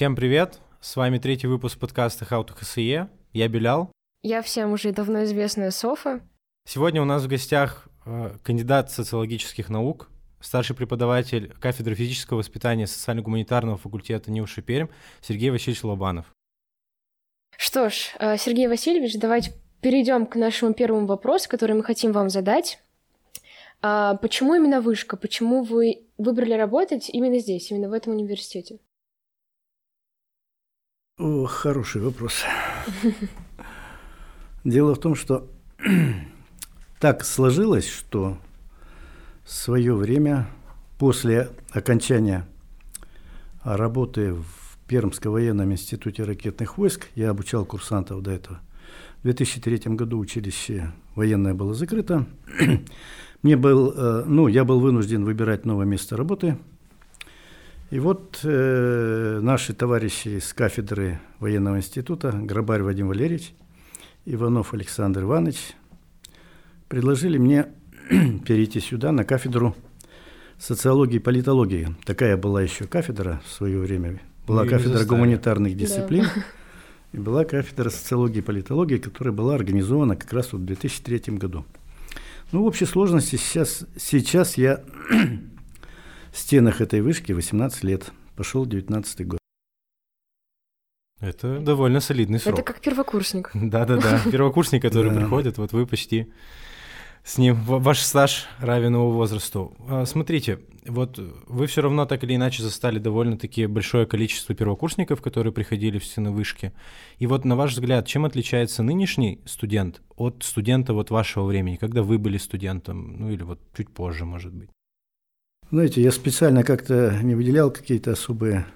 Всем привет! С вами третий выпуск подкаста How to HSE. Я Белял. Я всем уже давно известная Софа. Сегодня у нас в гостях э, кандидат социологических наук, старший преподаватель кафедры физического воспитания социально-гуманитарного факультета НИУ Пермь Сергей Васильевич Лобанов. Что ж, э, Сергей Васильевич, давайте перейдем к нашему первому вопросу, который мы хотим вам задать. А почему именно вышка? Почему вы выбрали работать именно здесь, именно в этом университете? О, хороший вопрос. Дело в том, что так сложилось, что в свое время после окончания работы в Пермском военном институте ракетных войск, я обучал курсантов до этого, в 2003 году училище военное было закрыто. Мне был, э, ну, я был вынужден выбирать новое место работы. И вот э, наши товарищи с кафедры военного института, Грабарь Вадим Валерьевич, Иванов Александр Иванович, предложили мне перейти сюда на кафедру социологии и политологии. Такая была еще кафедра в свое время. Была Мы кафедра гуманитарных дисциплин. Да. И была кафедра социологии и политологии, которая была организована как раз вот в 2003 году. Ну, в общей сложности сейчас, сейчас я в стенах этой вышки 18 лет, пошел 19 год. Это довольно солидный срок. Это как первокурсник. Да-да-да, первокурсник, который приходит, вот вы почти с ним, ваш стаж равен его возрасту. А, смотрите, вот вы все равно так или иначе застали довольно-таки большое количество первокурсников, которые приходили в стены вышки. И вот на ваш взгляд, чем отличается нынешний студент от студента вот вашего времени, когда вы были студентом, ну или вот чуть позже, может быть? Знаете, я специально как-то не выделял какие-то особые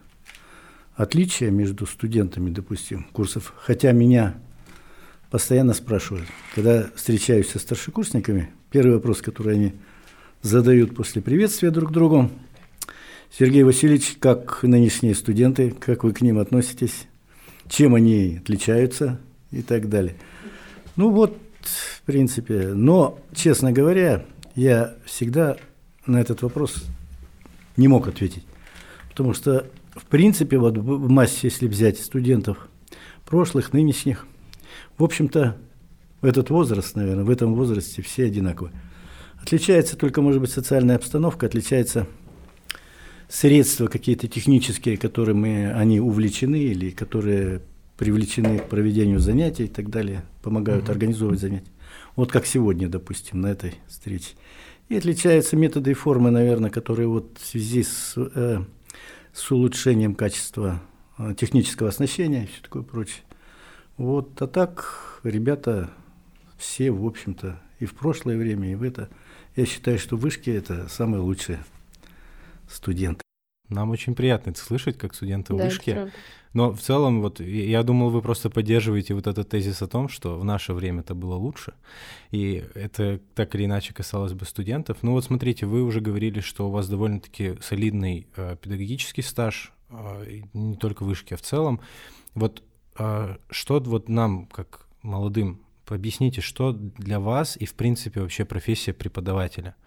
отличия между студентами, допустим, курсов, хотя меня постоянно спрашивают, когда встречаюсь со старшекурсниками, первый вопрос, который они задают после приветствия друг другу, Сергей Васильевич, как нынешние студенты, как вы к ним относитесь, чем они отличаются? И так далее. Ну вот, в принципе, но, честно говоря, я всегда на этот вопрос не мог ответить. Потому что, в принципе, вот в массе, если взять студентов прошлых, нынешних, в общем-то, этот возраст, наверное, в этом возрасте все одинаковы. Отличается только, может быть, социальная обстановка, отличается средства какие-то технические, которыми они увлечены или которые привлечены к проведению занятий и так далее, помогают mm-hmm. организовывать занятия. Вот как сегодня, допустим, на этой встрече. И отличаются методы и формы, наверное, которые вот в связи с, э, с улучшением качества э, технического оснащения и все такое прочее. Вот, а так ребята все, в общем-то, и в прошлое время, и в это. Я считаю, что вышки – это самые лучшие студенты. Нам очень приятно это слышать, как студенты да, вышки. Но в целом, вот я думал, вы просто поддерживаете вот этот тезис о том, что в наше время это было лучше, и это так или иначе касалось бы студентов. Ну вот смотрите, вы уже говорили, что у вас довольно-таки солидный э, педагогический стаж, э, не только вышки, а в целом. Вот э, что вот нам, как молодым, объясните, что для вас и, в принципе, вообще профессия преподавателя –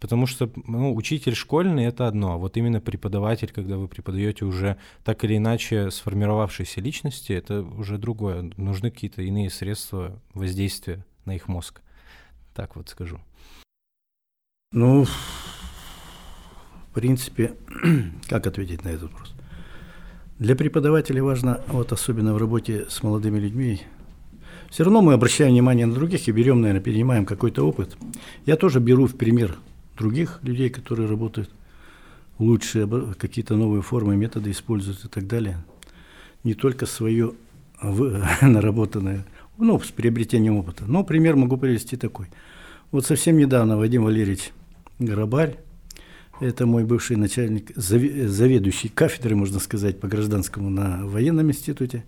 Потому что ну, учитель школьный это одно, а вот именно преподаватель, когда вы преподаете уже так или иначе сформировавшиеся личности, это уже другое. Нужны какие-то иные средства воздействия на их мозг. Так вот скажу. Ну, в принципе, как ответить на этот вопрос? Для преподавателя важно, вот особенно в работе с молодыми людьми, все равно мы обращаем внимание на других и берем, наверное, перенимаем какой-то опыт. Я тоже беру в пример других людей, которые работают лучше, какие-то новые формы, методы используют и так далее. Не только свое наработанное, ну, с приобретением опыта. Но пример могу привести такой. Вот совсем недавно Вадим Валерьевич Грабарь, это мой бывший начальник, заведующий кафедрой, можно сказать, по гражданскому на военном институте.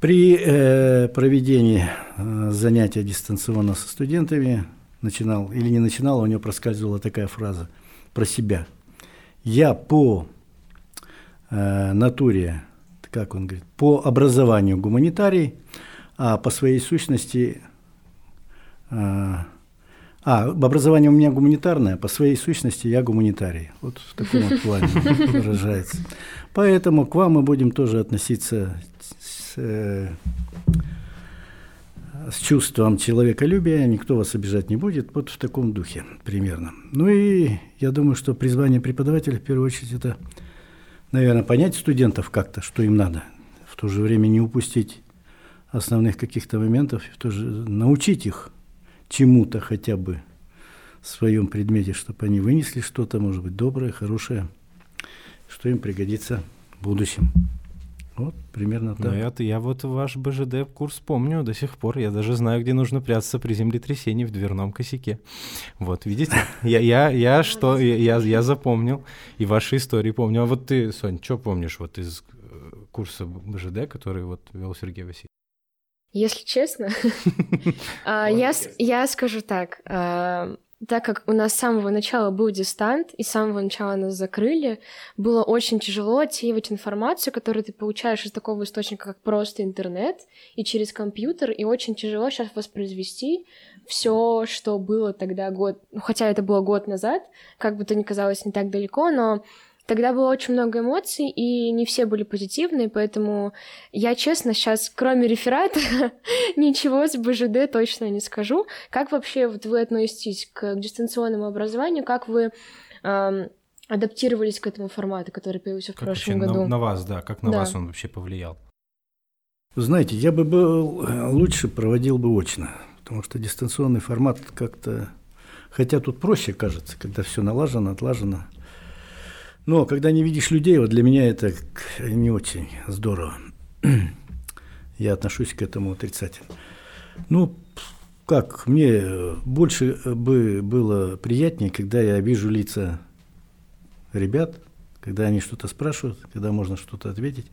При э, проведении э, занятия дистанционно со студентами начинал, или не начинал, а у него проскальзывала такая фраза про себя. Я по э, натуре, как он говорит, по образованию гуманитарий, а по своей сущности э, А, образование у меня гуманитарное, по своей сущности я гуманитарий. Вот в таком вот плане выражается. Поэтому к вам мы будем тоже относиться с, э, с чувством человеколюбия, никто вас обижать не будет, вот в таком духе примерно. Ну и я думаю, что призвание преподавателя в первую очередь это, наверное, понять студентов как-то, что им надо, в то же время не упустить основных каких-то моментов, в то же научить их чему-то хотя бы в своем предмете, чтобы они вынесли что-то, может быть, доброе, хорошее, что им пригодится в будущем. Вот примерно так. Ну, я, я вот ваш БЖД курс помню до сих пор. Я даже знаю, где нужно прятаться при землетрясении в дверном косяке. Вот, видите? Я, я, я что, я, я запомнил. И ваши истории помню. А вот ты, Сонь, что помнишь вот из э, курса БЖД, который вот вел Сергей Васильевич? Если честно, а, я скажу так. Так как у нас с самого начала был дистант, и с самого начала нас закрыли, было очень тяжело отсеивать информацию, которую ты получаешь из такого источника, как просто интернет и через компьютер, и очень тяжело сейчас воспроизвести все, что было тогда год, ну, хотя это было год назад, как бы то ни казалось не так далеко, но Тогда было очень много эмоций, и не все были позитивные, поэтому я, честно, сейчас, кроме реферата, ничего с БЖД точно не скажу. Как вообще вот вы относитесь к дистанционному образованию? Как вы эм, адаптировались к этому формату, который появился в как прошлом году? На, на вас, да, как на да. вас он вообще повлиял? Вы знаете, я бы был э, лучше проводил бы очно, потому что дистанционный формат как-то, хотя тут проще кажется, когда все налажено, отлажено. Но когда не видишь людей, вот для меня это не очень здорово. Я отношусь к этому отрицательно. Ну, как, мне больше бы было приятнее, когда я вижу лица ребят, когда они что-то спрашивают, когда можно что-то ответить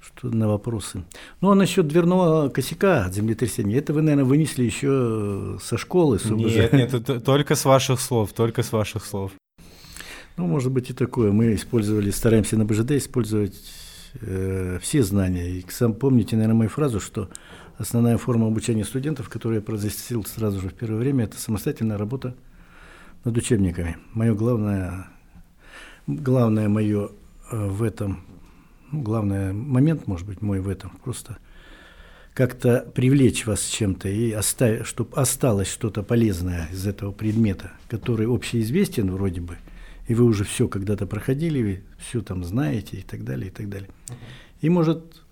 что на вопросы. Ну, а насчет дверного косяка от землетрясения, это вы, наверное, вынесли еще со школы. С Нет, нет, это только с ваших слов, только с ваших слов. Ну, может быть и такое. Мы использовали, стараемся на БЖД использовать э, все знания. И сам помните, наверное, мою фразу, что основная форма обучения студентов, которую я произносил сразу же в первое время, это самостоятельная работа над учебниками. Мое главное, главное мое э, в этом, ну, главный момент, может быть, мой в этом, просто как-то привлечь вас чем-то и оставить, чтобы осталось что-то полезное из этого предмета, который общеизвестен вроде бы – и вы уже все когда-то проходили, вы все там знаете и так далее, и так далее. И может,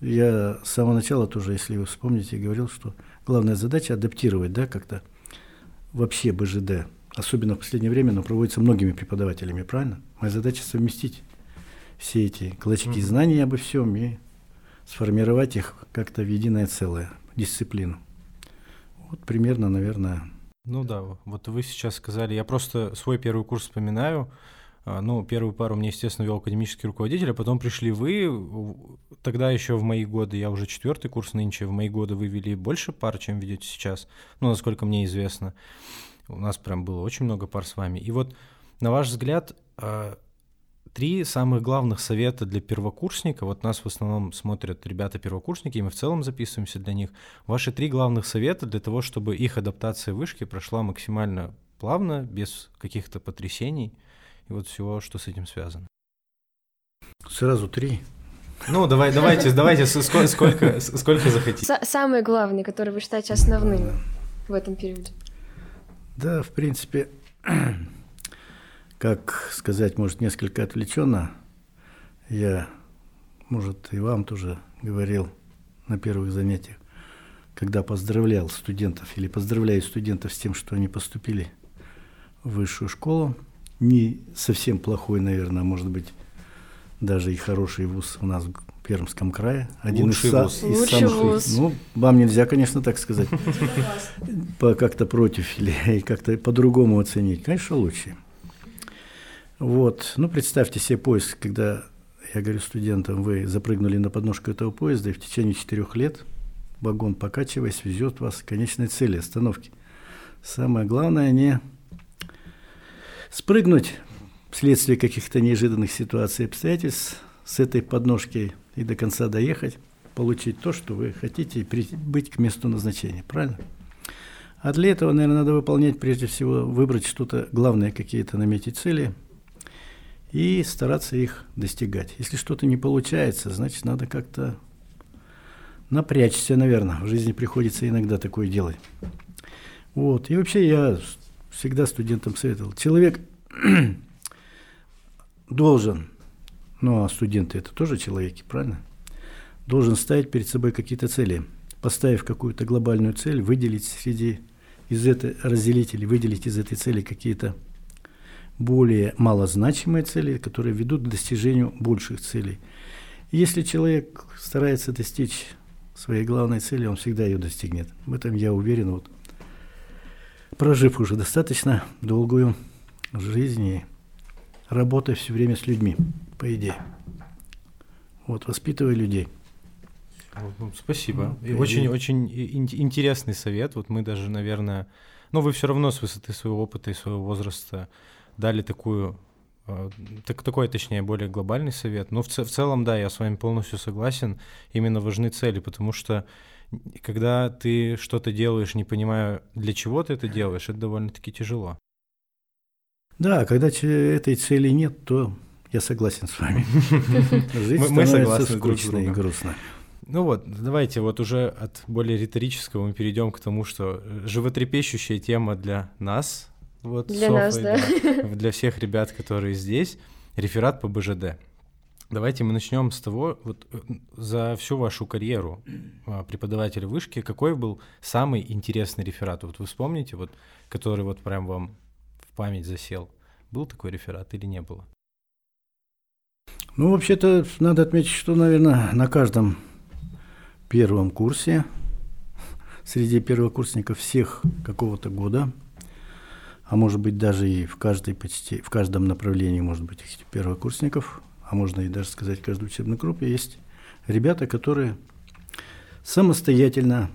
я с самого начала тоже, если вы вспомните, говорил, что главная задача адаптировать, да, как-то вообще БЖД, особенно в последнее время, но проводится многими преподавателями, правильно? Моя задача совместить все эти клочки uh-huh. знаний обо всем и сформировать их как-то в единое целое, дисциплину. Вот примерно, наверное, ну да, вот вы сейчас сказали, я просто свой первый курс вспоминаю. А, ну, первую пару мне, естественно, вел академический руководитель, а потом пришли вы. Тогда еще в мои годы, я уже четвертый курс нынче, в мои годы вы вели больше пар, чем ведете сейчас, ну, насколько мне известно. У нас прям было очень много пар с вами. И вот, на ваш взгляд, а, Три самых главных совета для первокурсника, вот нас в основном смотрят ребята-первокурсники, и мы в целом записываемся для них. Ваши три главных совета для того, чтобы их адаптация вышки прошла максимально плавно, без каких-то потрясений и вот всего, что с этим связано. Сразу три. Ну, давай, давайте, давайте, сколько, сколько, сколько захотите. Самые главные, которые вы считаете основными в этом периоде. Да, в принципе, как сказать, может, несколько отвлеченно, я, может, и вам тоже говорил на первых занятиях, когда поздравлял студентов или поздравляю студентов с тем, что они поступили в высшую школу. Не совсем плохой, наверное, может быть, даже и хороший вуз у нас в Пермском крае. Один Лучший из, вуз. из Лучший самых... Вуз. Ну, вам нельзя, конечно, так сказать. Как-то против или как-то по-другому оценить. Конечно, лучше. Вот. Ну, представьте себе поезд, когда я говорю студентам, вы запрыгнули на подножку этого поезда, и в течение четырех лет вагон, покачиваясь, везет вас к конечной цели остановки. Самое главное не спрыгнуть вследствие каких-то неожиданных ситуаций и обстоятельств с этой подножки и до конца доехать, получить то, что вы хотите, и быть к месту назначения. Правильно? А для этого, наверное, надо выполнять, прежде всего, выбрать что-то главное, какие-то наметить цели и стараться их достигать. Если что-то не получается, значит, надо как-то напрячься, наверное. В жизни приходится иногда такое делать. Вот. И вообще я всегда студентам советовал. Человек должен, ну а студенты это тоже человеки, правильно? Должен ставить перед собой какие-то цели. Поставив какую-то глобальную цель, выделить среди из этой разделителей, выделить из этой цели какие-то более малозначимые цели, которые ведут к достижению больших целей. И если человек старается достичь своей главной цели, он всегда ее достигнет. В этом я уверен, вот, прожив уже достаточно долгую жизнь и работая все время с людьми, по идее. Вот, воспитывая людей. Спасибо. Ну, очень, очень интересный совет. Вот мы даже, наверное, но ну, вы все равно с высоты своего опыта и своего возраста дали такую а, так, такой, точнее, более глобальный совет. Но в, в целом, да, я с вами полностью согласен. Именно важны цели, потому что когда ты что-то делаешь, не понимая, для чего ты это делаешь, это довольно-таки тяжело. Да, когда этой цели нет, то я согласен с вами. Жизнь мы согласны скучно и грустно. Ну вот, давайте вот уже от более риторического мы перейдем к тому, что животрепещущая тема для нас, вот для Софой, нас, да. да, для всех ребят, которые здесь, реферат по БЖД. Давайте мы начнем с того, вот э, за всю вашу карьеру а, преподавателя вышки, какой был самый интересный реферат? Вот вы вспомните, вот, который вот прям вам в память засел. Был такой реферат или не было? Ну, вообще-то, надо отметить, что, наверное, на каждом первом курсе среди первокурсников всех какого-то года, а может быть даже и в каждой почти, в каждом направлении, может быть, этих первокурсников, а можно и даже сказать, в каждой учебной группе есть ребята, которые самостоятельно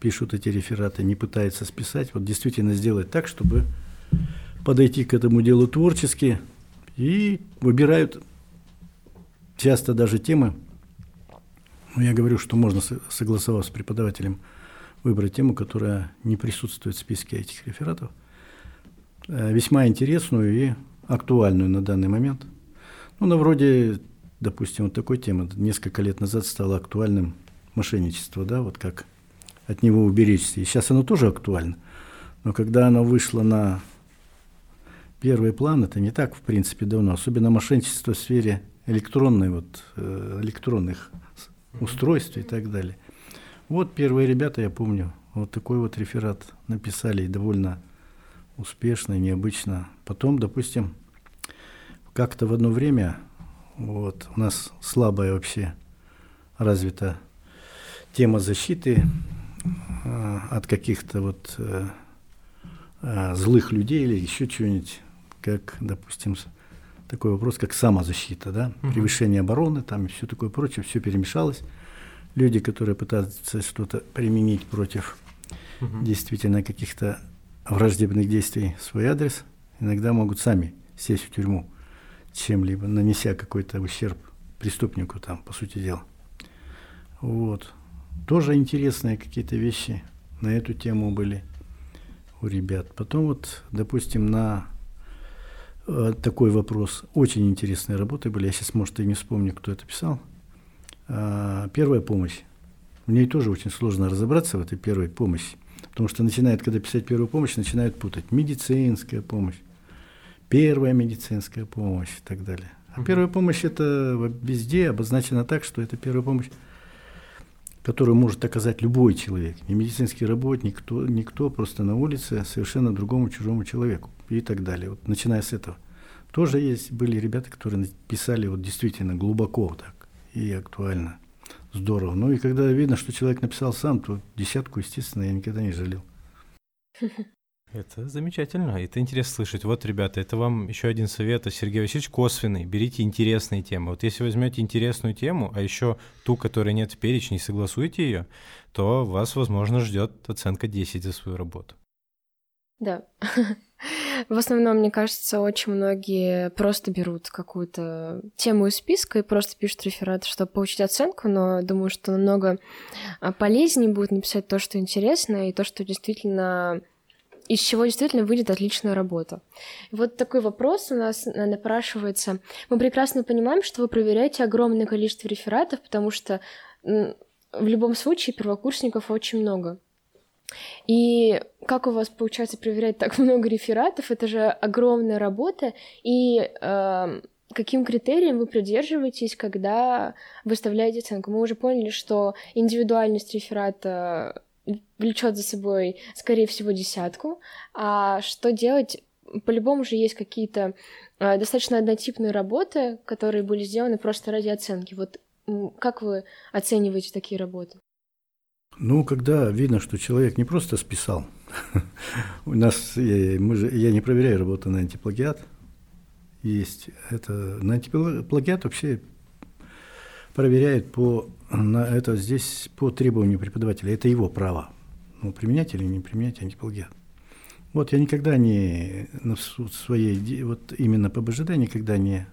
пишут эти рефераты, не пытаются списать, вот действительно сделать так, чтобы подойти к этому делу творчески и выбирают часто даже темы, ну, я говорю, что можно, согласовав с преподавателем, выбрать тему, которая не присутствует в списке этих рефератов, весьма интересную и актуальную на данный момент. Ну, на вроде, допустим, вот такой темы несколько лет назад стало актуальным мошенничество, да, вот как от него уберечься. И сейчас оно тоже актуально. Но когда оно вышло на первый план, это не так, в принципе, давно. Особенно мошенничество в сфере электронной, вот, э, электронных устройств и так далее. Вот первые ребята, я помню, вот такой вот реферат написали довольно успешно, необычно. Потом, допустим, как-то в одно время вот, у нас слабая вообще развита тема защиты э, от каких-то вот э, э, злых людей или еще чего-нибудь, как, допустим, такой вопрос, как самозащита, да, угу. превышение обороны, там и все такое прочее, все перемешалось. Люди, которые пытаются что-то применить против угу. действительно каких-то враждебных действий в свой адрес, иногда могут сами сесть в тюрьму чем-либо, нанеся какой-то ущерб преступнику там, по сути дела. Вот. Тоже интересные какие-то вещи на эту тему были у ребят. Потом вот, допустим, на Э, такой вопрос. Очень интересные работы были. Я сейчас, может, и не вспомню, кто это писал. А, первая помощь. В ней тоже очень сложно разобраться в этой первой помощи. Потому что начинают, когда писать первую помощь, начинают путать. Медицинская помощь, первая медицинская помощь и так далее. А первая помощь это везде обозначено так, что это первая помощь, которую может оказать любой человек. Не медицинский работник, никто, никто просто на улице совершенно другому чужому человеку и так далее. Вот начиная с этого. Тоже есть, были ребята, которые писали вот действительно глубоко так и актуально. Здорово. Ну и когда видно, что человек написал сам, то десятку, естественно, я никогда не жалел. Это замечательно, это интересно слышать. Вот, ребята, это вам еще один совет, а Сергей Васильевич косвенный. Берите интересные темы. Вот если возьмете интересную тему, а еще ту, которая нет в перечне, и согласуете ее, то вас, возможно, ждет оценка 10 за свою работу. Да. В основном, мне кажется, очень многие просто берут какую-то тему из списка и просто пишут реферат, чтобы получить оценку, но думаю, что намного а, полезнее будет написать то, что интересно, и то, что действительно из чего действительно выйдет отличная работа. вот такой вопрос у нас напрашивается. Мы прекрасно понимаем, что вы проверяете огромное количество рефератов, потому что в любом случае первокурсников очень много. И как у вас получается проверять так много рефератов? Это же огромная работа. И э, каким критериям вы придерживаетесь, когда выставляете оценку? Мы уже поняли, что индивидуальность реферата влечет за собой, скорее всего, десятку. А что делать? По-любому же есть какие-то э, достаточно однотипные работы, которые были сделаны просто ради оценки. Вот как вы оцениваете такие работы? Ну, когда видно, что человек не просто списал, у нас, я, мы же, я не проверяю работу на антиплагиат, есть это, на антиплагиат вообще проверяет по, на это здесь по требованию преподавателя, это его право, ну, применять или не применять антиплагиат. Вот я никогда не на своей, вот именно по БЖД никогда не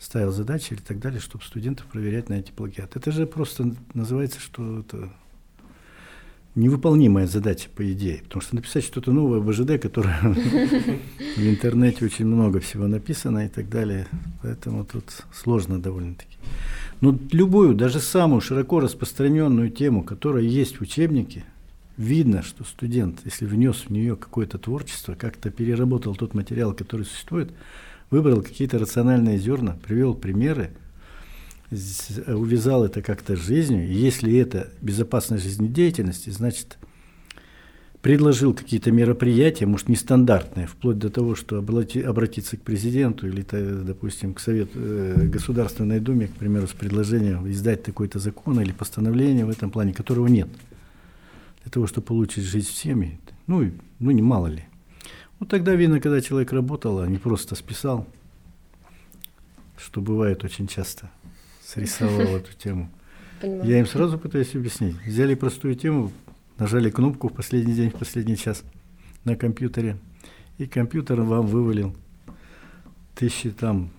ставил задачи или так далее, чтобы студентов проверять на антиплагиат. Это же просто называется, что это невыполнимая задача, по идее. Потому что написать что-то новое в ОЖД, которое в интернете очень много всего написано и так далее. Поэтому тут сложно довольно-таки. Но любую, даже самую широко распространенную тему, которая есть в учебнике, видно, что студент, если внес в нее какое-то творчество, как-то переработал тот материал, который существует, выбрал какие-то рациональные зерна, привел примеры – увязал это как-то с жизнью. И если это безопасность жизнедеятельности, значит, предложил какие-то мероприятия, может, нестандартные, вплоть до того, что обратиться к президенту или, допустим, к Совету э, Государственной Думе, к примеру, с предложением издать такой-то закон или постановление в этом плане, которого нет, для того, чтобы получить жизнь всеми, ну, ну не мало ли. Вот тогда видно, когда человек работал, а не просто списал, что бывает очень часто – срисовал эту тему. Понимаю. Я им сразу пытаюсь объяснить. Взяли простую тему, нажали кнопку в последний день, в последний час на компьютере, и компьютер вам вывалил тысячи там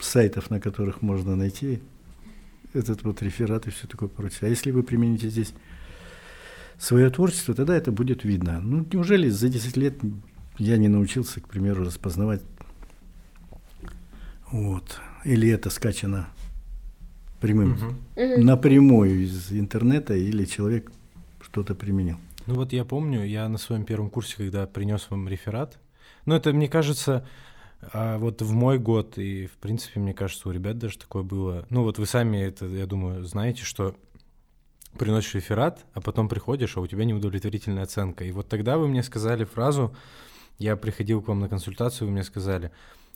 сайтов, на которых можно найти этот вот реферат и все такое прочее. А если вы примените здесь свое творчество, тогда это будет видно. Ну, неужели за 10 лет я не научился, к примеру, распознавать вот, или это скачано прямым, угу. напрямую из интернета или человек что-то применил. Ну вот я помню, я на своем первом курсе, когда принес вам реферат, ну это, мне кажется, а вот в мой год, и в принципе, мне кажется, у ребят даже такое было. Ну вот вы сами это, я думаю, знаете, что приносишь реферат, а потом приходишь, а у тебя неудовлетворительная оценка. И вот тогда вы мне сказали фразу, я приходил к вам на консультацию, вы мне сказали,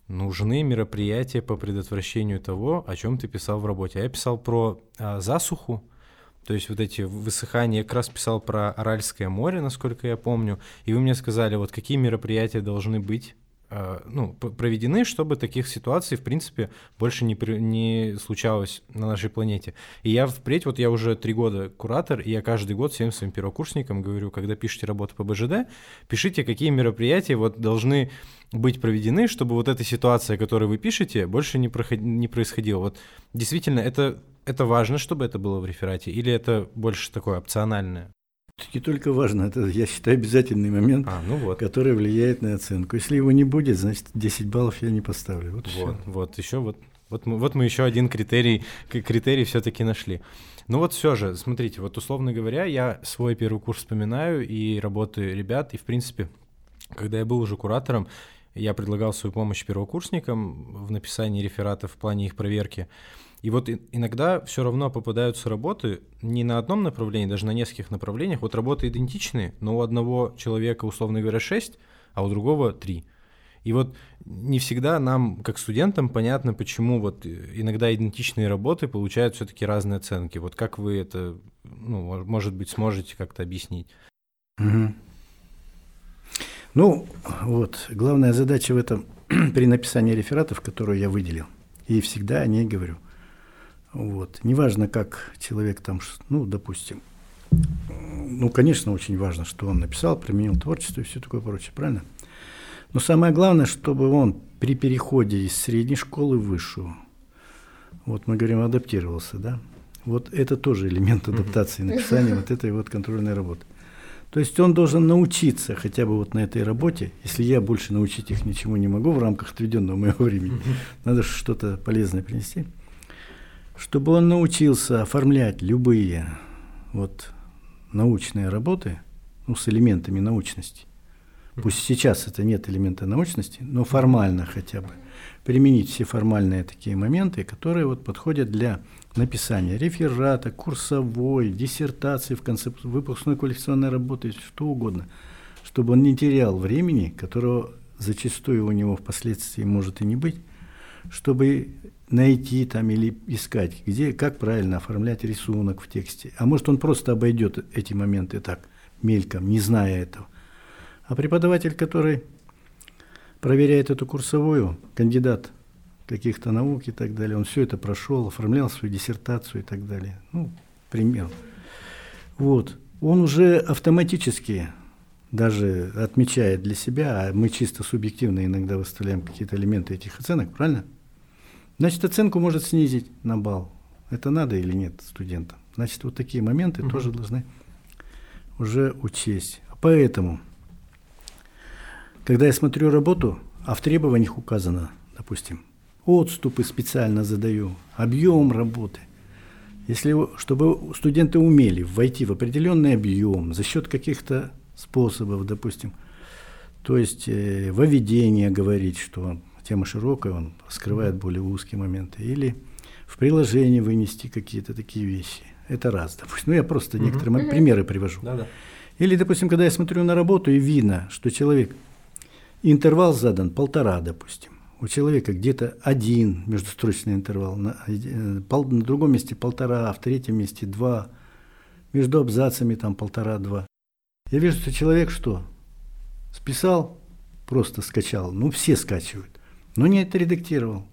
нужны мероприятия по предотвращению того, о чем ты писал в работе. Я писал про а, засуху, то есть вот эти высыхания, я как раз писал про Аральское море, насколько я помню, и вы мне сказали, вот какие мероприятия должны быть ну, проведены, чтобы таких ситуаций, в принципе, больше не, не случалось на нашей планете. И я впредь, вот я уже три года куратор, и я каждый год всем своим первокурсникам говорю, когда пишете работу по БЖД, пишите, какие мероприятия вот должны быть проведены, чтобы вот эта ситуация, которую вы пишете, больше не, проход... не происходила. Вот действительно, это, это важно, чтобы это было в реферате, или это больше такое опциональное? Не только важно, это, я считаю, обязательный момент, а, ну вот. который влияет на оценку. Если его не будет, значит, 10 баллов я не поставлю. Вот, вот, вот еще вот, вот, мы, вот мы еще один критерий, критерий все-таки нашли. Ну вот все же, смотрите, вот условно говоря, я свой первый курс вспоминаю и работаю ребят, и в принципе, когда я был уже куратором, я предлагал свою помощь первокурсникам в написании рефератов в плане их проверки. И вот иногда все равно попадаются работы не на одном направлении, даже на нескольких направлениях. Вот работы идентичные, но у одного человека, условно говоря, 6, а у другого 3. И вот не всегда нам, как студентам, понятно, почему вот иногда идентичные работы получают все-таки разные оценки. Вот как вы это, ну, может быть, сможете как-то объяснить? Угу. Ну, вот, главная задача в этом при написании рефератов, которую я выделил, и всегда о ней говорю. Вот. Неважно, как человек там, ну, допустим, ну, конечно, очень важно, что он написал, применил творчество и все такое прочее, правильно? Но самое главное, чтобы он при переходе из средней школы в высшую, вот мы говорим, адаптировался, да, вот это тоже элемент адаптации, написания вот этой вот контрольной работы. То есть он должен научиться хотя бы вот на этой работе, если я больше научить их ничему не могу в рамках отведенного моего времени, надо что-то полезное принести, чтобы он научился оформлять любые вот научные работы, ну, с элементами научности. Пусть сейчас это нет элемента научности, но формально хотя бы. Применить все формальные такие моменты, которые вот подходят для написания реферата, курсовой, диссертации в конце выпускной квалификационной работы, что угодно, чтобы он не терял времени, которого зачастую у него впоследствии может и не быть, чтобы найти там или искать, где, как правильно оформлять рисунок в тексте. А может, он просто обойдет эти моменты так, мельком, не зная этого. А преподаватель, который проверяет эту курсовую, кандидат каких-то наук и так далее, он все это прошел, оформлял свою диссертацию и так далее. Ну, пример. Вот. Он уже автоматически даже отмечает для себя, а мы чисто субъективно иногда выставляем какие-то элементы этих оценок, правильно? Значит, оценку может снизить на балл. Это надо или нет студентам? Значит, вот такие моменты угу. тоже должны уже учесть. Поэтому, когда я смотрю работу, а в требованиях указано, допустим, отступы специально задаю, объем работы. Если, чтобы студенты умели войти в определенный объем за счет каких-то способов, допустим, то есть э, воведение говорить, что тема широкая, он скрывает более узкие моменты, или в приложении вынести какие-то такие вещи. Это раз, допустим. Ну, я просто угу. некоторые угу. примеры привожу. Да-да. Или, допустим, когда я смотрю на работу и видно, что человек, интервал задан полтора, допустим, у человека где-то один междустрочный интервал, на, э, пол, на другом месте полтора, в третьем месте два, между абзацами там полтора-два. Я вижу, что человек что? Списал, просто скачал. Ну, все скачивают. Но не отредактировал.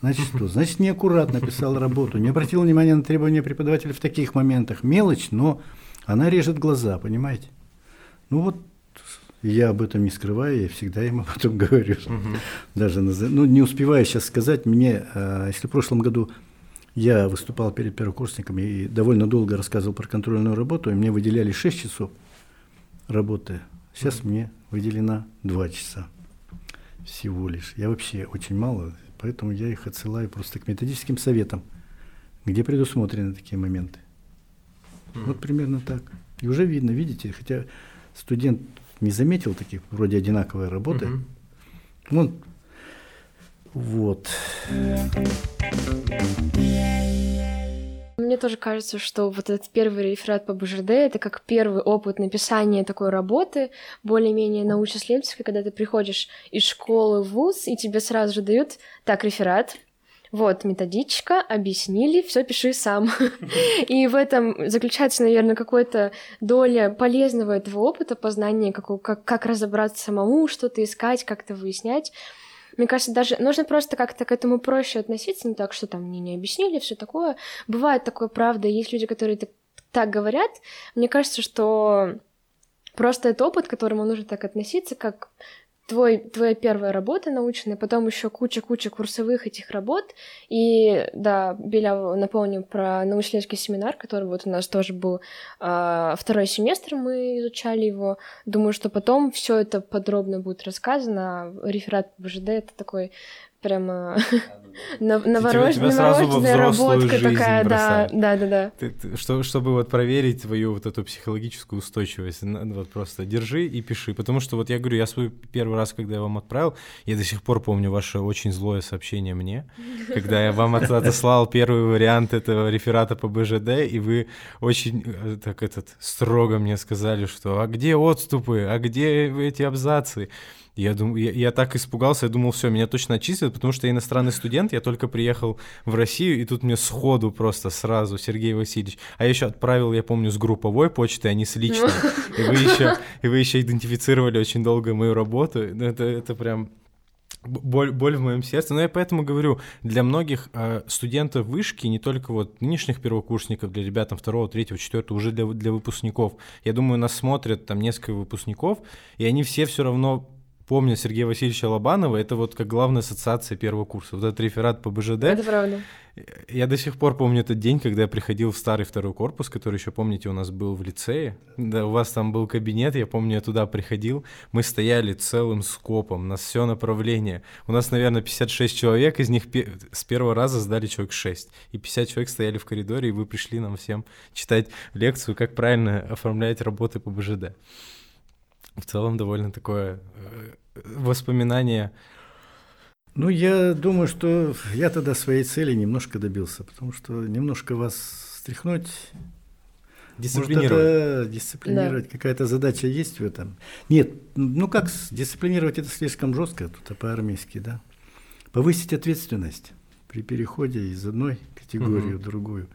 Значит что? Значит, неаккуратно писал работу, не обратил внимания на требования преподавателя в таких моментах. Мелочь, но она режет глаза, понимаете? Ну вот я об этом не скрываю, я всегда им об этом говорю. Угу. Даже ну, не успеваю сейчас сказать, мне, а, если в прошлом году я выступал перед первокурсниками и довольно долго рассказывал про контрольную работу, и мне выделяли 6 часов работы, сейчас угу. мне выделено 2 часа всего лишь. Я вообще очень мало, поэтому я их отсылаю просто к методическим советам, где предусмотрены такие моменты. Mm. Вот примерно так. И уже видно, видите, хотя студент не заметил таких вроде одинаковой работы. Mm-hmm. Ну, вот. Мне тоже кажется, что вот этот первый реферат по БЖД — это как первый опыт написания такой работы, более-менее научно-исследовательской, когда ты приходишь из школы в ВУЗ, и тебе сразу же дают «так, реферат, вот, методичка, объяснили, все пиши сам. И в этом заключается, наверное, какая-то доля полезного этого опыта, познания, как, как, как разобраться самому, что-то искать, как-то выяснять. Мне кажется, даже нужно просто как-то к этому проще относиться, не так, что там мне не объяснили, все такое. Бывает такое, правда, есть люди, которые так, так говорят. Мне кажется, что просто это опыт, к которому нужно так относиться, как твой, твоя первая работа научная, потом еще куча-куча курсовых этих работ. И да, Беля, напомню про научно-исследовательский семинар, который вот у нас тоже был э, второй семестр, мы изучали его. Думаю, что потом все это подробно будет рассказано. Реферат БЖД — это такой прямо новорожденная работка такая, да, да, да, да. Что, чтобы вот проверить твою вот эту психологическую устойчивость, вот просто держи и пиши, потому что вот я говорю, я свой первый раз, когда я вам отправил, я до сих пор помню ваше очень злое сообщение мне, когда я вам отослал первый вариант этого реферата по БЖД, и вы очень э, так этот строго мне сказали, что а где отступы, а где эти абзацы? Я, дум, я, я так испугался, я думал, все, меня точно отчислят, потому что я иностранный студент, я только приехал в Россию, и тут мне сходу просто сразу Сергей Васильевич. А я еще отправил, я помню, с групповой почты, а не с личной. И вы еще, и вы еще идентифицировали очень долго мою работу. Ну, это, это прям боль, боль в моем сердце. Но я поэтому говорю, для многих э, студентов вышки, не только вот нынешних первокурсников, для ребят там второго, третьего, четвертого, уже для, для выпускников. Я думаю, нас смотрят там несколько выпускников, и они все все равно помнят Сергея Васильевича Лобанова, это вот как главная ассоциация первого курса. Вот этот реферат по БЖД. Это правда. Я до сих пор помню этот день, когда я приходил в старый второй корпус, который еще, помните, у нас был в лицее. Да, у вас там был кабинет, я помню, я туда приходил. Мы стояли целым скопом на все направление. У нас, наверное, 56 человек, из них с первого раза сдали человек 6. И 50 человек стояли в коридоре, и вы пришли нам всем читать лекцию, как правильно оформлять работы по БЖД. В целом довольно такое э, воспоминание ну, я думаю, что я тогда своей цели немножко добился, потому что немножко вас стряхнуть Дисциплинировать. Может, это дисциплинировать. Да. Какая-то задача есть в этом. Нет, ну как дисциплинировать это слишком жестко, тут по-армейски, да. Повысить ответственность при переходе из одной категории угу. в другую.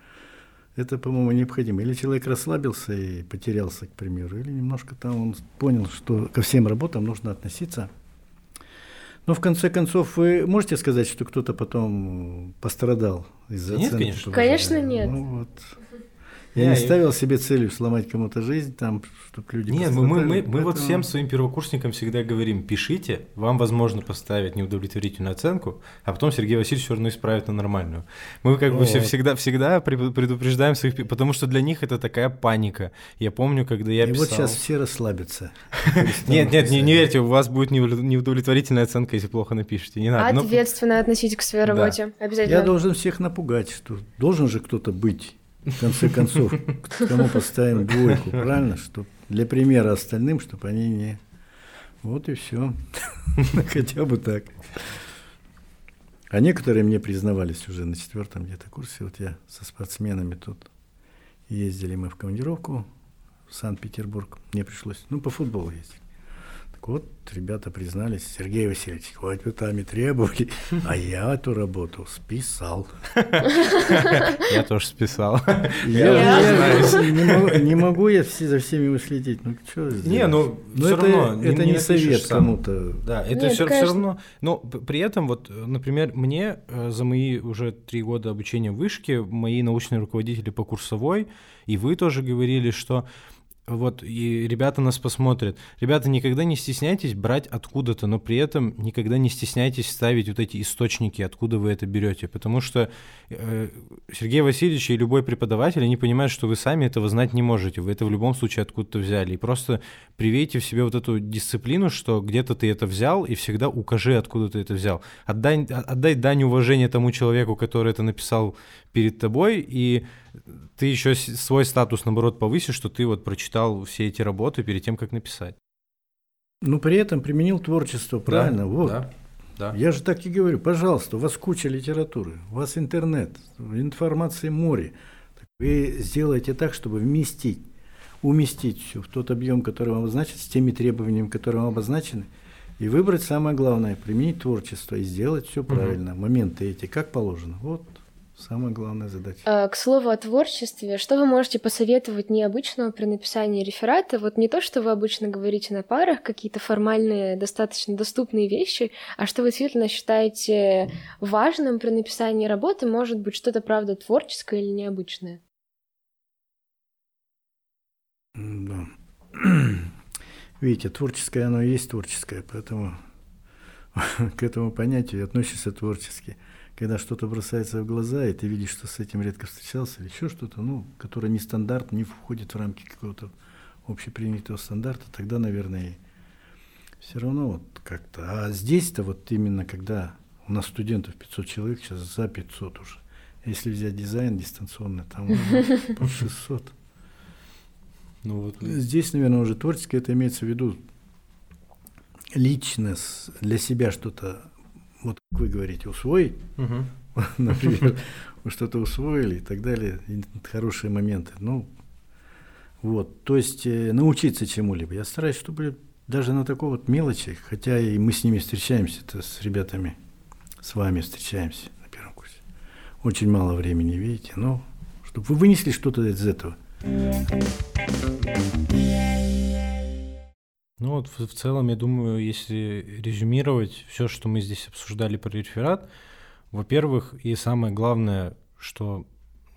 Это, по-моему, необходимо. Или человек расслабился и потерялся, к примеру, или немножко там он понял, что ко всем работам нужно относиться но в конце концов, вы можете сказать, что кто-то потом пострадал из-за Нет, конечно. Конечно, нет. Ну, вот. Я yeah, не ставил себе целью сломать кому-то жизнь, там, чтобы люди Нет, мы, мы, мы, поэтому... мы вот всем своим первокурсникам всегда говорим, пишите, вам возможно поставить неудовлетворительную оценку, а потом Сергей Васильевич все равно исправит на нормальную. Мы как бы все всегда, всегда предупреждаем своих, потому что для них это такая паника. Я помню, когда я И писал... вот сейчас все расслабятся. Нет, нет, не верьте, у вас будет неудовлетворительная оценка, если плохо напишете, не надо. Ответственно относитесь к своей работе, обязательно. Я должен всех напугать, что должен же кто-то быть в конце концов, кому поставим двойку, правильно? Чтоб для примера остальным, чтобы они не... Вот и все. Хотя бы так. А некоторые мне признавались уже на четвертом где-то курсе. Вот я со спортсменами тут ездили мы в командировку в Санкт-Петербург. Мне пришлось, ну, по футболу ездить. Так вот, ребята признались, Сергей Васильевич, хоть вы там и требовали, а я эту работу списал. Я тоже списал. Я не могу я за всеми уследить. Ну, что Не, ну, все равно. Это не совет кому-то. Да, это все равно. Но при этом, вот, например, мне э, за мои уже три года обучения в вышке, мои научные руководители по курсовой, и вы тоже говорили, что вот, и ребята нас посмотрят. Ребята, никогда не стесняйтесь брать откуда-то, но при этом никогда не стесняйтесь ставить вот эти источники, откуда вы это берете. Потому что э, Сергей Васильевич и любой преподаватель, они понимают, что вы сами этого знать не можете. Вы это в любом случае откуда-то взяли. И просто привейте в себе вот эту дисциплину, что где-то ты это взял, и всегда укажи, откуда ты это взял. Отдай, отдай дань уважения тому человеку, который это написал перед тобой, и ты еще свой статус, наоборот, повысишь, что ты вот прочитал все эти работы перед тем, как написать. Ну, при этом применил творчество, правильно? Да, вот. Да, да. Я же так и говорю, пожалуйста, у вас куча литературы, у вас интернет, информации море. Вы сделаете так, чтобы вместить, уместить все в тот объем, который вам обозначен, с теми требованиями, которые вам обозначены, и выбрать самое главное, применить творчество и сделать все правильно. Угу. Моменты эти, как положено. Вот Самая главная задача. А, к слову о творчестве, что вы можете посоветовать необычного при написании реферата? Вот не то, что вы обычно говорите на парах, какие-то формальные, достаточно доступные вещи, а что вы действительно считаете важным при написании работы, может быть, что-то, правда, творческое или необычное? Да. Видите, творческое оно и есть творческое, поэтому к этому понятию относишься творчески когда что-то бросается в глаза, и ты видишь, что с этим редко встречался, или еще что-то, ну, которое не стандарт, не входит в рамки какого-то общепринятого стандарта, тогда, наверное, все равно вот как-то. А здесь-то вот именно когда у нас студентов 500 человек, сейчас за 500 уже. Если взять дизайн дистанционный, там уже по 600. Ну, вот. Здесь, наверное, уже творческое это имеется в виду лично для себя что-то вот как вы говорите, усвоить, угу. например, вы что-то усвоили и так далее, и хорошие моменты. Ну, вот, то есть э, научиться чему-либо. Я стараюсь, чтобы даже на такой вот мелочи, хотя и мы с ними встречаемся, -то, с ребятами, с вами встречаемся на первом курсе. Очень мало времени, видите, но чтобы вы вынесли что-то из этого. Ну вот в, в целом, я думаю, если резюмировать все, что мы здесь обсуждали про реферат, во-первых, и самое главное, что,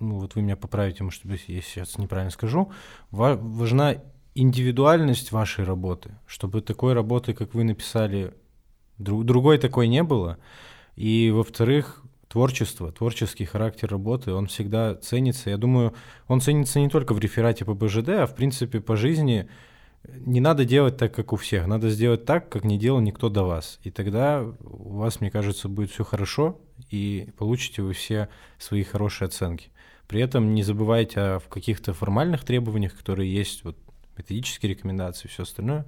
ну вот вы меня поправите, может быть, я сейчас неправильно скажу, важна индивидуальность вашей работы, чтобы такой работы, как вы написали, друг, другой такой не было. И, во-вторых, творчество, творческий характер работы, он всегда ценится. Я думаю, он ценится не только в реферате по БЖД, а в принципе по жизни. Не надо делать так, как у всех. Надо сделать так, как не делал никто до вас. И тогда у вас, мне кажется, будет все хорошо, и получите вы все свои хорошие оценки. При этом не забывайте о каких-то формальных требованиях, которые есть, вот методические рекомендации, все остальное.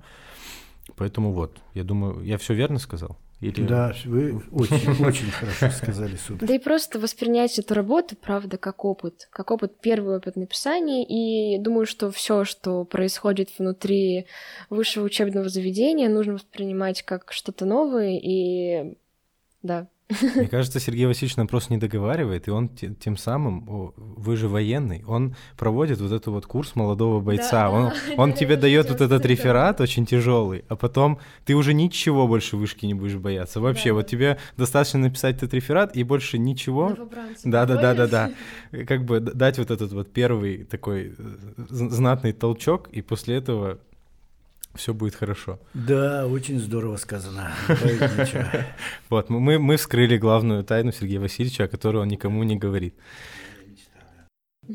Поэтому вот, я думаю, я все верно сказал. Или... Да, вы очень, очень хорошо сказали, сударь. Да и просто воспринять эту работу, правда, как опыт, как опыт, первый опыт написания. И думаю, что все, что происходит внутри высшего учебного заведения, нужно воспринимать как что-то новое. И да, мне кажется, Сергей Васильевич нам просто не договаривает, и он тем самым, о, вы же военный, он проводит вот этот вот курс молодого бойца. Да, он да, он тебе дает вот этот реферат очень тяжелый, а потом ты уже ничего больше вышки не будешь бояться. Вообще, да, вот да. тебе достаточно написать этот реферат и больше ничего. Да, да, да, да, да. Как бы дать вот этот вот первый такой э, знатный толчок, и после этого все будет хорошо. Да, очень здорово сказано. Вот, мы, мы вскрыли главную тайну Сергея Васильевича, о которой он никому не говорит.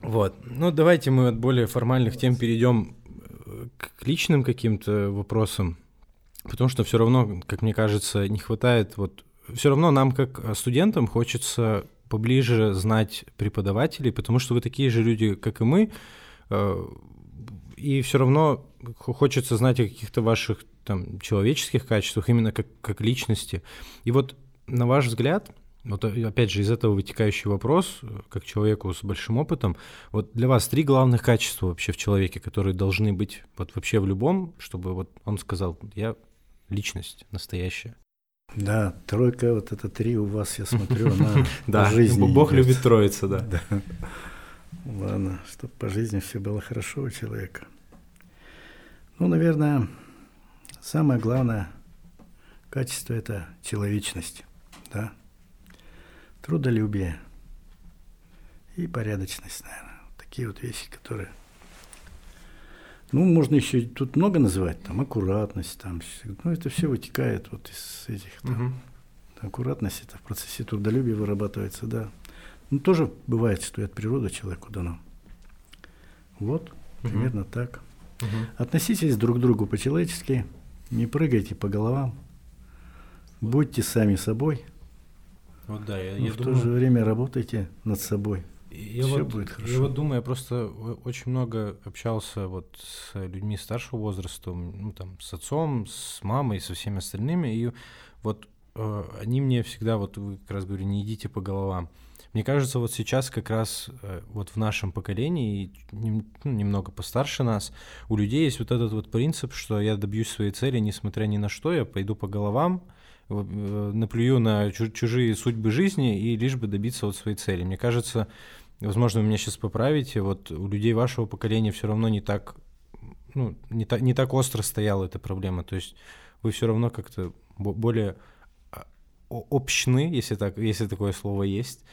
Вот, ну давайте мы от более формальных тем перейдем э, к личным каким-то вопросам, потому что все равно, как мне кажется, не хватает вот все равно нам как студентам хочется поближе знать преподавателей, потому что вы такие же люди, как и мы, э, и все равно хочется знать о каких-то ваших там человеческих качествах, именно как, как личности. И вот на ваш взгляд, вот опять же из этого вытекающий вопрос, как человеку с большим опытом, вот для вас три главных качества вообще в человеке, которые должны быть вот вообще в любом, чтобы вот он сказал, я личность настоящая. Да, тройка, вот это три у вас, я смотрю, она да, жизни. Бог любит троица, да. Ладно, чтобы по жизни все было хорошо у человека. Ну, наверное, самое главное качество – это человечность, да, трудолюбие и порядочность, наверное. Такие вот вещи, которые... Ну, можно еще тут много называть, там, аккуратность, там, ну, это все вытекает вот из этих, там, угу. аккуратность, это в процессе трудолюбия вырабатывается, да. Ну, тоже бывает, что и от природы человеку дано. Вот, угу. примерно так. Угу. Относитесь друг к другу по-человечески, не прыгайте по головам, будьте сами собой. Вот да, я, но я в думаю... то же время работайте над собой. Я Все вот, будет хорошо. Я вот думаю, я просто очень много общался вот с людьми старшего возраста, ну там с отцом, с мамой, со всеми остальными, и вот э, они мне всегда вот вы как раз говорю, не идите по головам. Мне кажется, вот сейчас как раз э, вот в нашем поколении, ну, немного постарше нас, у людей есть вот этот вот принцип, что я добьюсь своей цели, несмотря ни на что, я пойду по головам, э, наплюю на чужие судьбы жизни и лишь бы добиться вот своей цели. Мне кажется, возможно, вы меня сейчас поправите, вот у людей вашего поколения все равно не так, ну, не, так, не так остро стояла эта проблема, то есть вы все равно как-то более а, общны, если, так, если такое слово есть,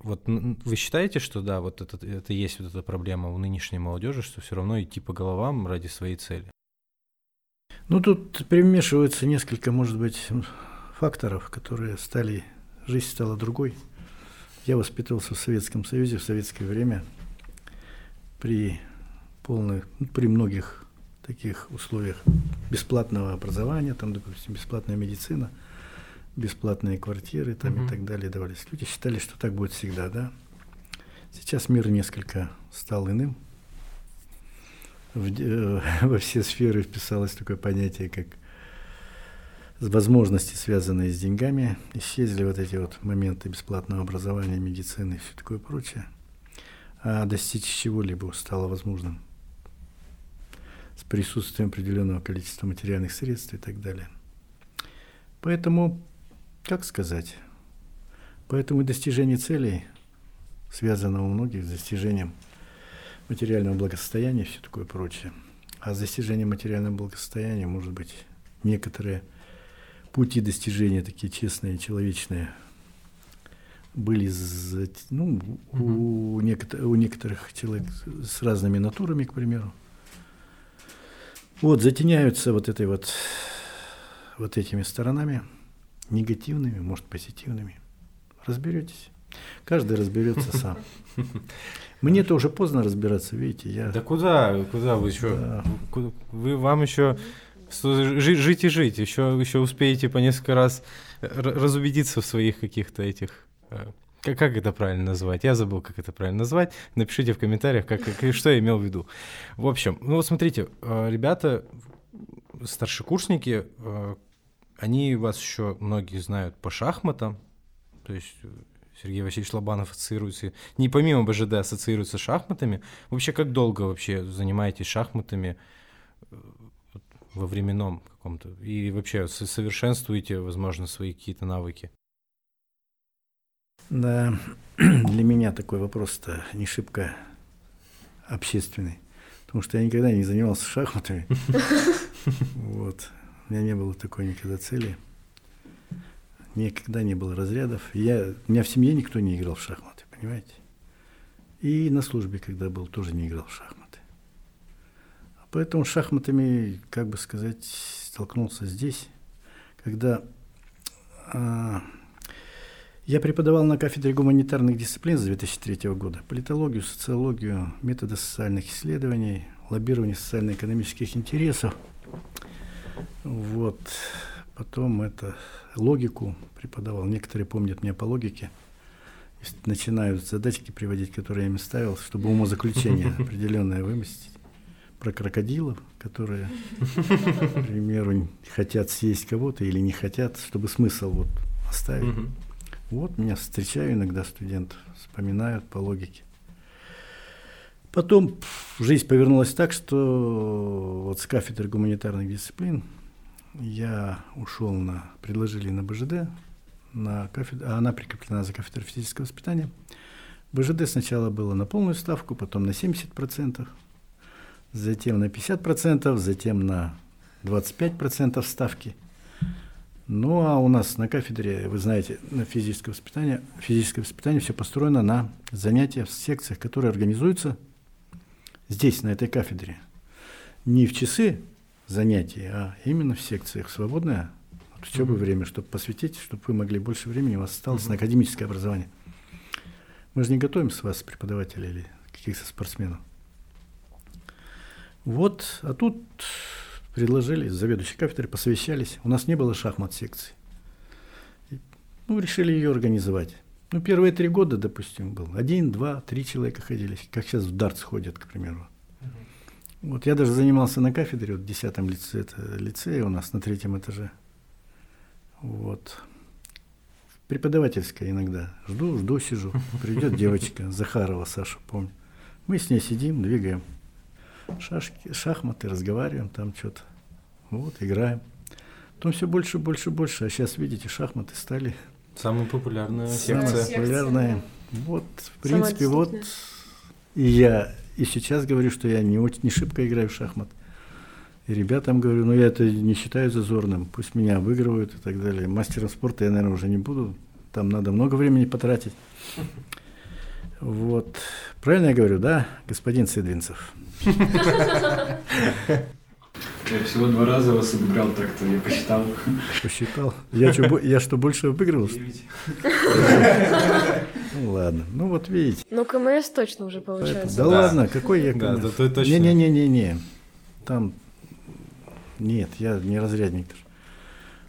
вот вы считаете, что да, вот это, это есть вот эта проблема у нынешней молодежи, что все равно идти по головам ради своей цели? Ну, тут примешиваются несколько, может быть, факторов, которые стали, жизнь стала другой. Я воспитывался в Советском Союзе в советское время при полных, ну, при многих таких условиях бесплатного образования, там, допустим, бесплатная медицина – бесплатные квартиры там угу. и так далее давались. Люди считали, что так будет всегда, да. Сейчас мир несколько стал иным. В, э, во все сферы вписалось такое понятие, как возможности, связанные с деньгами. Исчезли вот эти вот моменты бесплатного образования, медицины и все такое прочее. А достичь чего-либо стало возможным с присутствием определенного количества материальных средств и так далее. Поэтому как сказать? Поэтому достижение целей связано у многих с достижением материального благосостояния и все такое прочее. А с достижением материального благосостояния, может быть, некоторые пути достижения такие честные, человечные, были ну, у, некотор, у некоторых человек с разными натурами, к примеру. Вот, затеняются вот этой вот, вот этими сторонами, негативными, может, позитивными. Разберетесь. Каждый разберется сам. Мне-то уже поздно разбираться, видите, я... Да куда, куда вы еще? Да. Вы, вам еще жить, жить и жить, еще, еще успеете по несколько раз разубедиться в своих каких-то этих э, как, как это правильно назвать? Я забыл, как это правильно назвать. Напишите в комментариях, как, как, что я имел в виду. В общем, ну вот смотрите, э, ребята, старшекурсники, э, они вас еще многие знают по шахматам. То есть э, Сергей Васильевич Лобанов ассоциируется, не помимо БЖД, ассоциируется с шахматами. Вообще, как долго вообще занимаетесь шахматами во временном каком-то? И вообще совершенствуете, возможно, свои какие-то навыки? Да, для меня такой вопрос-то не шибко общественный, потому что я никогда не занимался шахматами. Вот. У меня не было такой никогда цели. Никогда не было разрядов. Я, у меня в семье никто не играл в шахматы, понимаете? И на службе, когда был, тоже не играл в шахматы. Поэтому шахматами, как бы сказать, столкнулся здесь, когда а, я преподавал на кафедре гуманитарных дисциплин с 2003 года политологию, социологию, методы социальных исследований, лоббирование социально-экономических интересов. Вот. Потом это логику преподавал. Некоторые помнят меня по логике. Начинают задачки приводить, которые я им ставил, чтобы умозаключение определенное выместить. Про крокодилов, которые, к примеру, хотят съесть кого-то или не хотят, чтобы смысл вот оставить. Вот меня встречаю иногда студентов, вспоминают по логике. Потом жизнь повернулась так, что вот с кафедры гуманитарных дисциплин я ушел на, предложили на БЖД, на кафедру, а она прикреплена за кафедру физического воспитания. БЖД сначала было на полную ставку, потом на 70%, затем на 50%, затем на 25% ставки. Ну, а у нас на кафедре, вы знаете, на физическое воспитание, физическое воспитание все построено на занятиях в секциях, которые организуются здесь, на этой кафедре. Не в часы занятий, а именно в секциях, свободное учебы mm-hmm. время, чтобы посвятить, чтобы вы могли больше времени, у вас осталось mm-hmm. на академическое образование. Мы же не готовим с вас преподавателей или каких-то спортсменов. Вот, а тут предложили, заведующей кафедрой посовещались. У нас не было шахмат-секции. Ну, решили ее организовать. Ну, первые три года, допустим, был. Один, два, три человека ходили, как сейчас в дартс ходят, к примеру. Вот я даже занимался на кафедре, вот в 10 лице, это лицее у нас на третьем этаже. Вот. Преподавательская иногда. Жду, жду, сижу. Придет девочка, Захарова Саша, помню. Мы с ней сидим, двигаем шашки, шахматы, разговариваем там что-то. Вот, играем. Потом все больше, больше, больше. А сейчас, видите, шахматы стали... Самая популярная секция. Самая популярная. Вот, в принципе, вот и я и сейчас говорю, что я не, очень, не шибко играю в шахмат. И ребятам говорю, ну я это не считаю зазорным, пусть меня обыгрывают и так далее. Мастером спорта я, наверное, уже не буду, там надо много времени потратить. Вот. Правильно я говорю, да, господин Сыдвинцев? Я всего два раза вас обыграл так-то, я посчитал. Посчитал? Я что, я что больше обыгрывал? Ну ладно, ну вот видите. Ну КМС точно уже получается. Да, да. ладно, какой я КМС? Да, да, Не-не-не-не-не. Там нет, я не разрядник даже.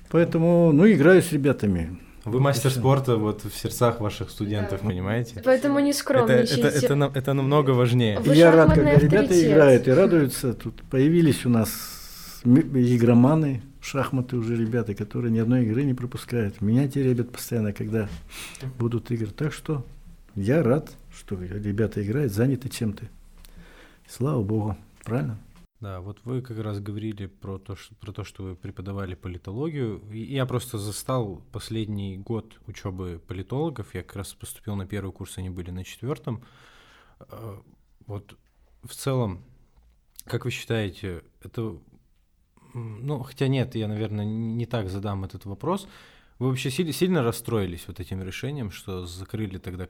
Поэтому, ну, играю с ребятами. Вы мастер спорта вот в сердцах ваших студентов, да. понимаете? Поэтому не скромничайте. Это, это, это, это намного важнее. Вы Я рад, когда авторитет. ребята играют и радуются. Тут появились у нас игроманы, шахматы уже ребята, которые ни одной игры не пропускают. Меня теребят постоянно, когда будут игры. Так что я рад, что ребята играют, заняты чем-то. Слава Богу, правильно? Да, вот вы как раз говорили про то, что, про то, что вы преподавали политологию. Я просто застал последний год учебы политологов. Я как раз поступил на первый курс, они были на четвертом. А, вот в целом, как вы считаете, это... Ну, хотя нет, я, наверное, не так задам этот вопрос. Вы вообще сильно, сильно расстроились вот этим решением, что закрыли тогда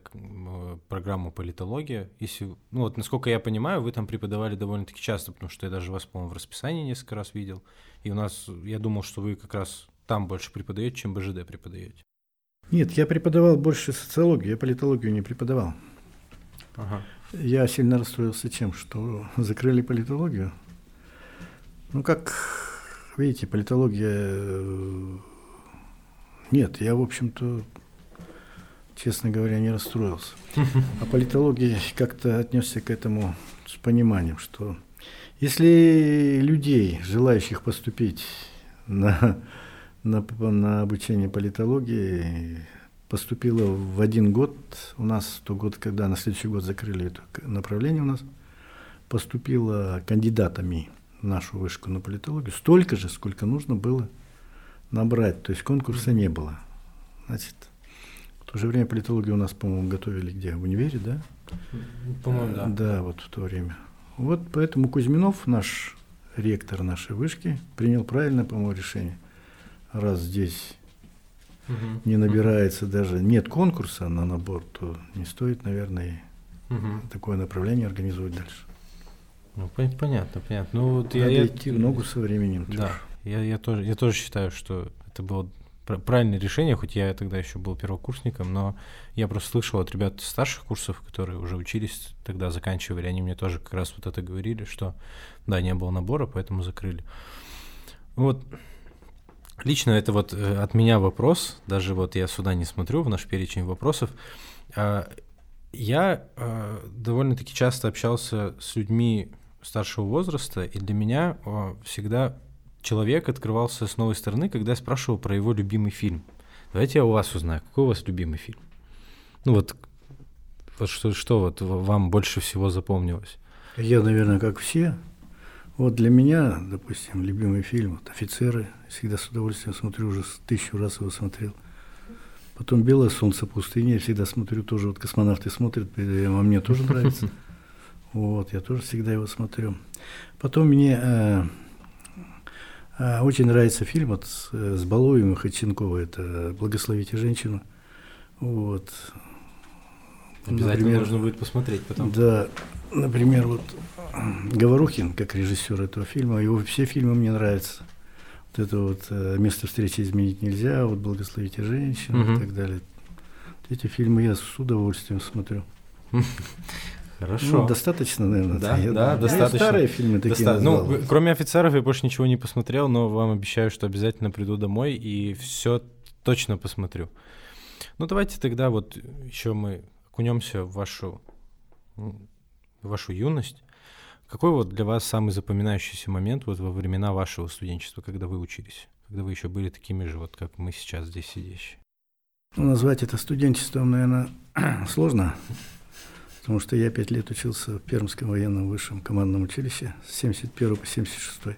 программу политология? Если, ну вот, насколько я понимаю, вы там преподавали довольно-таки часто, потому что я даже вас, по-моему, в расписании несколько раз видел. И у нас, я думал, что вы как раз там больше преподаете, чем БЖД преподаете. Нет, я преподавал больше социологию, я политологию не преподавал. Ага. Я сильно расстроился чем, что закрыли политологию. Ну, как видите, политология э, нет, я, в общем-то, честно говоря, не расстроился. А политология как-то отнесся к этому с пониманием, что если людей, желающих поступить на, на, на обучение политологии, поступило в один год, у нас в тот год, когда на следующий год закрыли это направление у нас, поступило кандидатами в нашу вышку на политологию столько же, сколько нужно было набрать, то есть конкурса не было. Значит, в то же время политологию у нас, по-моему, готовили где? В универе, да? По-моему, да. Да, вот в то время. Вот поэтому Кузьминов, наш ректор нашей вышки, принял правильное, по-моему, решение. Раз здесь угу. не набирается даже, нет конкурса на набор, то не стоит, наверное, угу. такое направление организовать дальше. Ну, понятно, понятно. Ну, вот Надо я, идти в ногу со временем. Да. Тоже. Я, я, тоже, я тоже считаю, что это было правильное решение, хоть я тогда еще был первокурсником, но я просто слышал от ребят старших курсов, которые уже учились, тогда заканчивали, они мне тоже как раз вот это говорили, что да, не было набора, поэтому закрыли. Вот лично это вот э, от меня вопрос, даже вот я сюда не смотрю в наш перечень вопросов. А, я а, довольно-таки часто общался с людьми старшего возраста, и для меня а, всегда человек открывался с новой стороны, когда я спрашивал про его любимый фильм. Давайте я у вас узнаю, какой у вас любимый фильм? Ну вот, вот что, что вот вам больше всего запомнилось? Я, наверное, как все. Вот для меня, допустим, любимый фильм вот «Офицеры». Всегда с удовольствием смотрю, уже тысячу раз его смотрел. Потом «Белое солнце пустыни». Я всегда смотрю, тоже вот космонавты смотрят, а мне тоже нравится. Вот, я тоже всегда его смотрю. Потом мне э, очень нравится фильм вот с, с Балуем и Ходченкова, это «Благословите женщину». Вот. Обязательно например, нужно будет посмотреть потом. Да, например, вот Говорухин, как режиссер этого фильма, его все фильмы мне нравятся. Вот это вот э, «Место встречи изменить нельзя», вот «Благословите женщину» угу. и так далее. Эти фильмы я с удовольствием смотрю. Хорошо. Ну, достаточно, наверное. Да, я, да, достаточно. старые фильмы такие Доста... Ну, кроме офицеров я больше ничего не посмотрел, но вам обещаю, что обязательно приду домой и все точно посмотрю. Ну, давайте тогда вот еще мы окунемся в вашу, в вашу юность. Какой вот для вас самый запоминающийся момент вот во времена вашего студенчества, когда вы учились? Когда вы еще были такими же, вот как мы сейчас здесь сидящие? Ну, назвать это студенчеством, наверное, сложно потому что я пять лет учился в Пермском военном высшем командном училище с 71 по 76.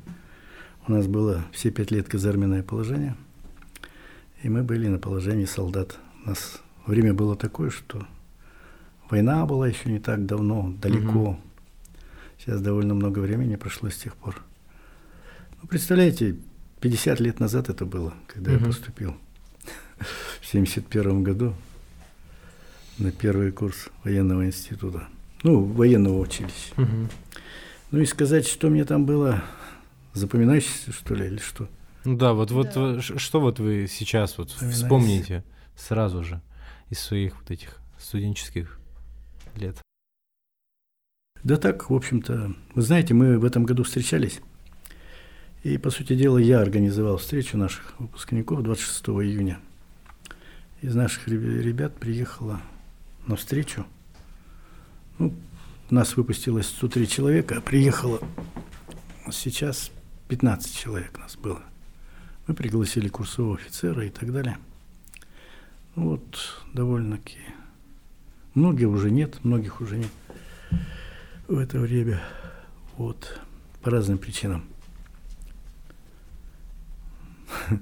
У нас было все пять лет казарменное положение, и мы были на положении солдат. У нас время было такое, что война была еще не так давно, далеко. Угу. Сейчас довольно много времени прошло с тех пор. Ну, представляете, 50 лет назад это было, когда угу. я поступил в 71 году на первый курс военного института. Ну, военного училища. Угу. Ну и сказать, что мне там было запоминающееся, что ли, или что? Ну да, вот, вот да. что вот вы сейчас вот вспомните сразу же из своих вот этих студенческих лет? Да так, в общем-то, вы знаете, мы в этом году встречались. И, по сути дела, я организовал встречу наших выпускников 26 июня. Из наших ребят приехало навстречу. Ну, нас выпустилось 103 человека, а приехало сейчас 15 человек нас было. Мы пригласили курсового офицера и так далее. Ну, вот, довольно-таки. Многих уже нет, многих уже нет в это время. Вот, по разным причинам.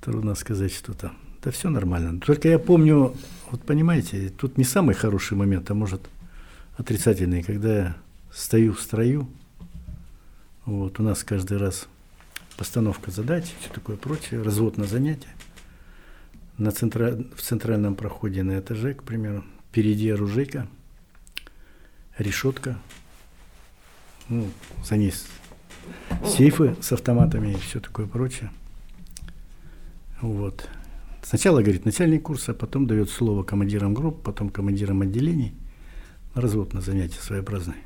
Трудно сказать, что там. Да все нормально. Только я помню, вот понимаете, тут не самый хороший момент, а может отрицательный, когда я стою в строю, вот у нас каждый раз постановка задач, все такое прочее, развод на занятия. на центра... в центральном проходе на этаже, к примеру, впереди оружейка, решетка, ну, за ней сейфы с автоматами и все такое прочее. Вот. Сначала говорит начальник курса, потом дает слово командирам групп, потом командирам отделений. Развод на занятия своеобразные.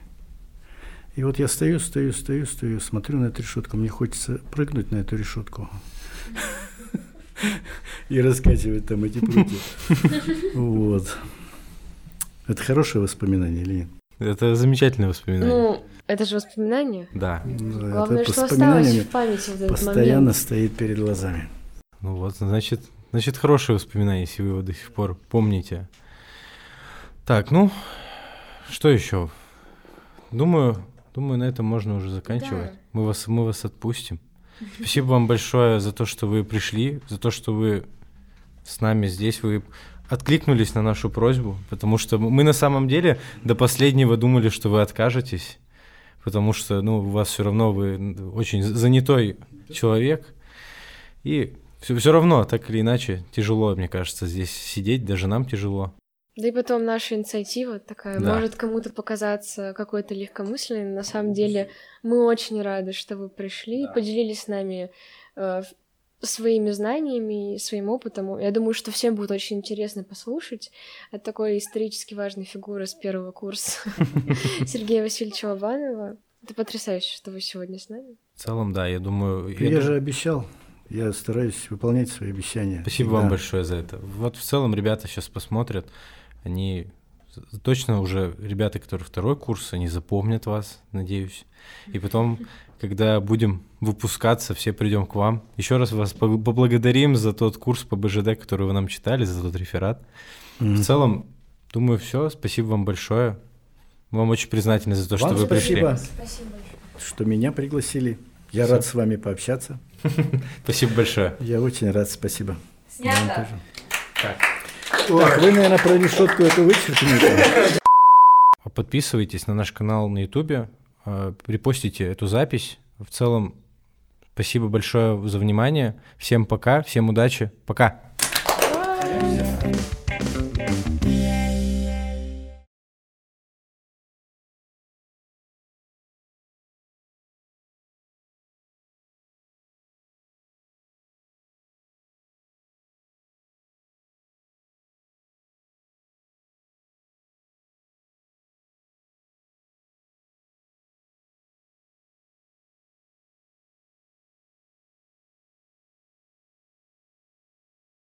И вот я стою, стою, стою, стою, смотрю на эту решетку. Мне хочется прыгнуть на эту решетку и раскачивать там эти прутья. Вот. Это хорошее воспоминание или нет? Это замечательное воспоминание. Ну, это же воспоминание. Да. Главное, что осталось в памяти в этот постоянно момент. стоит перед глазами. Ну вот, значит, значит, хорошее воспоминание, если вы его до сих пор помните. Так, ну, что еще? Думаю, думаю, на этом можно уже заканчивать. Да. Мы вас, мы вас отпустим. Спасибо вам большое за то, что вы пришли, за то, что вы с нами здесь, вы откликнулись на нашу просьбу, потому что мы на самом деле до последнего думали, что вы откажетесь, потому что, ну, у вас все равно вы очень занятой человек, и все, все равно, так или иначе, тяжело, мне кажется, здесь сидеть, даже нам тяжело. Да и потом наша инициатива такая Да. может кому-то показаться какой-то легкомысленной. но На самом деле мы очень рады, что вы пришли и поделились с нами э, своими знаниями и своим опытом. Я думаю, что всем будет очень интересно послушать от такой исторически важной фигуры с первого курса Сергея Васильевича Лобанова. Это потрясающе, что вы сегодня с нами. В целом, да, я думаю... Я, я же обещал, я стараюсь выполнять свои обещания. Спасибо Всегда. вам большое за это. Вот в целом ребята сейчас посмотрят, они точно уже ребята, которые второй курс, они запомнят вас, надеюсь. И потом, когда будем выпускаться, все придем к вам. Еще раз вас поблагодарим за тот курс по БЖД, который вы нам читали, за тот реферат. Мгм. В целом, думаю, все. Спасибо вам большое. Мы вам очень признательны за то, что Вам вы пришли. спасибо, Спасибо что меня пригласили. Я Всё. рад с вами пообщаться. Спасибо большое. Я очень рад, спасибо. Тоже. Так. Так, вы, наверное, про решетку эту вычеркните. А Подписывайтесь на наш канал на Ютубе, э, репостите эту запись. В целом, спасибо большое за внимание. Всем пока, всем удачи. Пока.